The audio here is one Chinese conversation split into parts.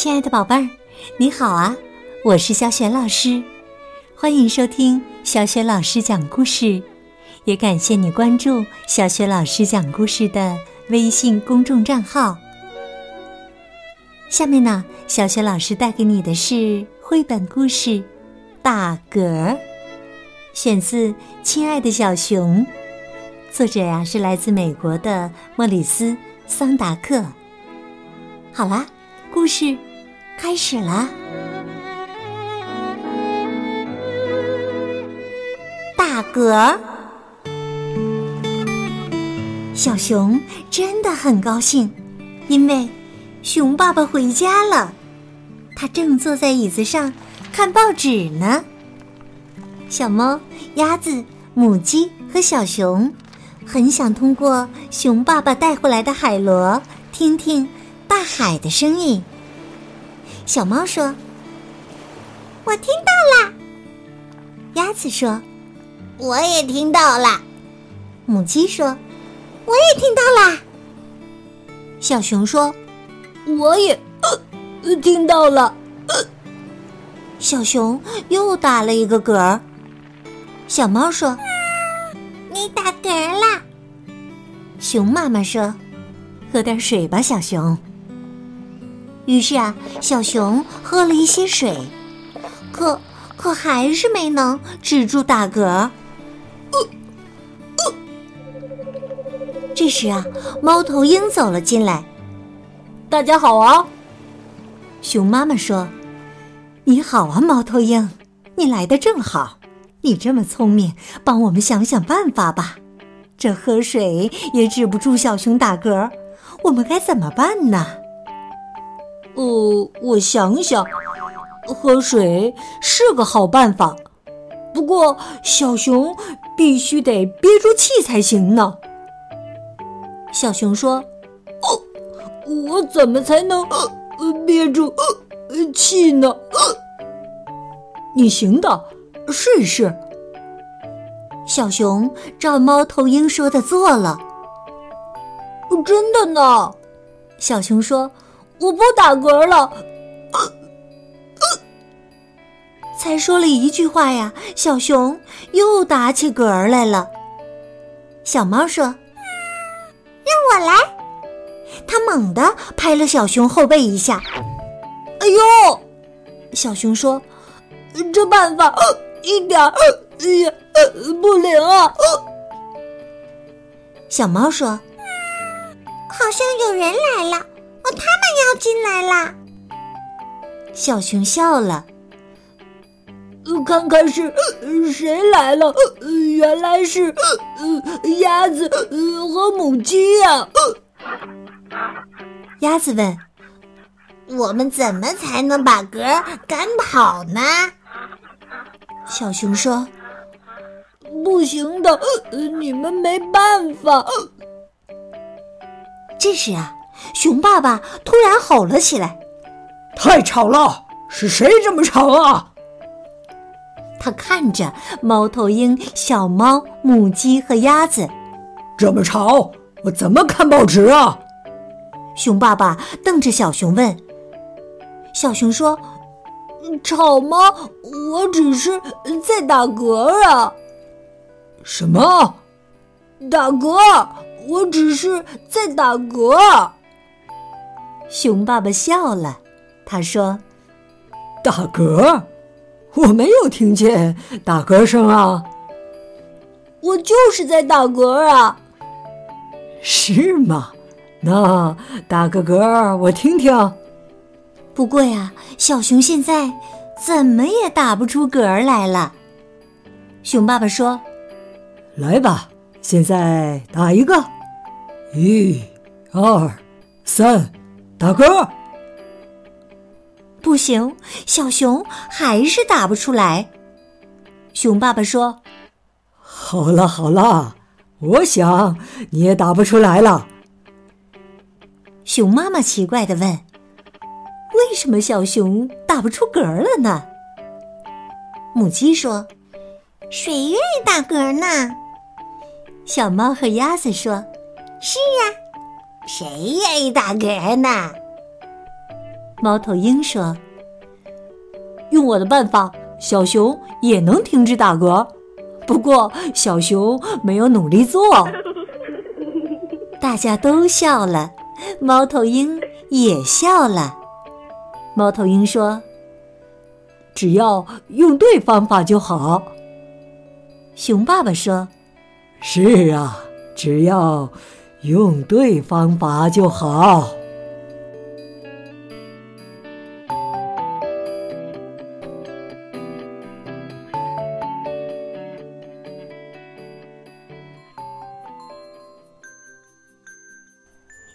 亲爱的宝贝儿，你好啊！我是小雪老师，欢迎收听小雪老师讲故事，也感谢你关注小雪老师讲故事的微信公众账号。下面呢，小雪老师带给你的是绘本故事《大格》，选自《亲爱的小熊》，作者呀是来自美国的莫里斯·桑达克。好啦，故事开始了！大格，小熊真的很高兴，因为熊爸爸回家了。他正坐在椅子上看报纸呢。小猫、鸭子、母鸡和小熊很想通过熊爸爸带回来的海螺听听。大海的声音。小猫说：“我听到了。”鸭子说：“我也听到了。”母鸡说：“我也听到了。”小熊说：“我也听到了。”小熊又打了一个嗝儿。小猫说：“你打嗝了。”熊妈妈说：“喝点水吧，小熊。”于是啊，小熊喝了一些水，可可还是没能止住打嗝。这时啊，猫头鹰走了进来。大家好啊！熊妈妈说：“你好啊，猫头鹰，你来的正好。你这么聪明，帮我们想想办法吧。这喝水也止不住小熊打嗝，我们该怎么办呢？”呃，我想想，喝水是个好办法，不过小熊必须得憋住气才行呢。小熊说：“哦，我怎么才能憋住气呢？”你行的，试一试。小熊照猫头鹰说的做了。真的呢，小熊说。我不打嗝了，才说了一句话呀，小熊又打起嗝来了。小猫说：“让我来。”它猛地拍了小熊后背一下。“哎呦！”小熊说：“这办法一点也不灵啊。”小猫说：“好像有人来了。”他们要进来啦！小熊笑了。看看是谁来了？原来是鸭子和母鸡呀！鸭子问：“我们怎么才能把嗝赶跑呢？”小熊说：“不行的，你们没办法。”这时啊。熊爸爸突然吼了起来：“太吵了！是谁这么吵啊？”他看着猫头鹰、小猫、母鸡和鸭子，这么吵，我怎么看报纸啊？熊爸爸瞪着小熊问：“小熊说，吵吗？我只是在打嗝啊。”“什么？打嗝？我只是在打嗝。”熊爸爸笑了，他说：“打嗝？我没有听见打嗝声啊！我就是在打嗝啊！是吗？那打个嗝我听听。不过呀，小熊现在怎么也打不出嗝来了。”熊爸爸说：“来吧，现在打一个，一、二、三。”大哥，不行，小熊还是打不出来。熊爸爸说：“好了好了，我想你也打不出来了。”熊妈妈奇怪的问：“为什么小熊打不出嗝了呢？”母鸡说：“谁愿意打嗝呢？”小猫和鸭子说：“是呀。”谁愿意打嗝呢？猫头鹰说：“用我的办法，小熊也能停止打嗝。不过小熊没有努力做。”大家都笑了，猫头鹰也笑了。猫头鹰说：“只要用对方法就好。”熊爸爸说：“是啊，只要用对方法就好。”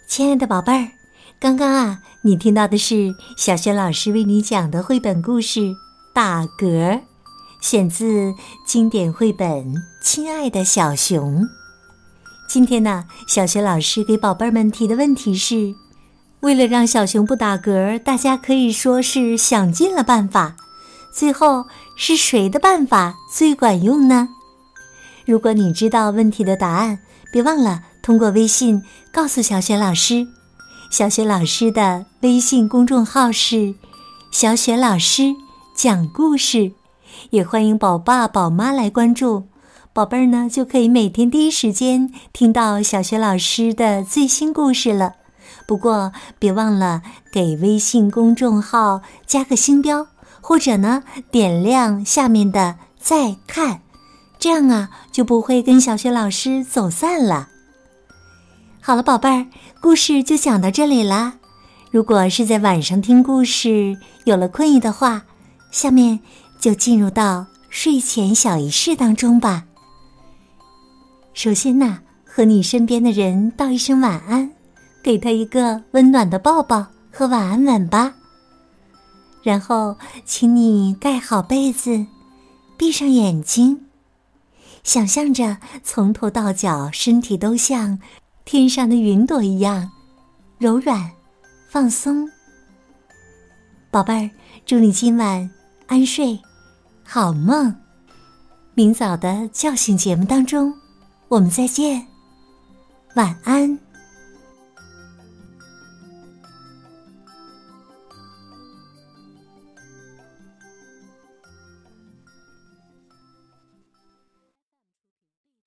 亲爱的宝贝儿，刚刚啊，你听到的是小学老师为你讲的绘本故事《打嗝》，选自经典绘本《亲爱的小熊》。今天呢，小学老师给宝贝们提的问题是：为了让小熊不打嗝，大家可以说是想尽了办法，最后是谁的办法最管用呢？如果你知道问题的答案，别忘了。通过微信告诉小雪老师，小雪老师的微信公众号是“小雪老师讲故事”，也欢迎宝爸宝妈来关注，宝贝儿呢就可以每天第一时间听到小学老师的最新故事了。不过别忘了给微信公众号加个星标，或者呢点亮下面的再看，这样啊就不会跟小学老师走散了。好了，宝贝儿，故事就讲到这里啦。如果是在晚上听故事有了困意的话，下面就进入到睡前小仪式当中吧。首先呢，和你身边的人道一声晚安，给他一个温暖的抱抱和晚安吻吧。然后，请你盖好被子，闭上眼睛，想象着从头到脚身体都像。天上的云朵一样柔软、放松，宝贝儿，祝你今晚安睡，好梦。明早的叫醒节目当中，我们再见，晚安。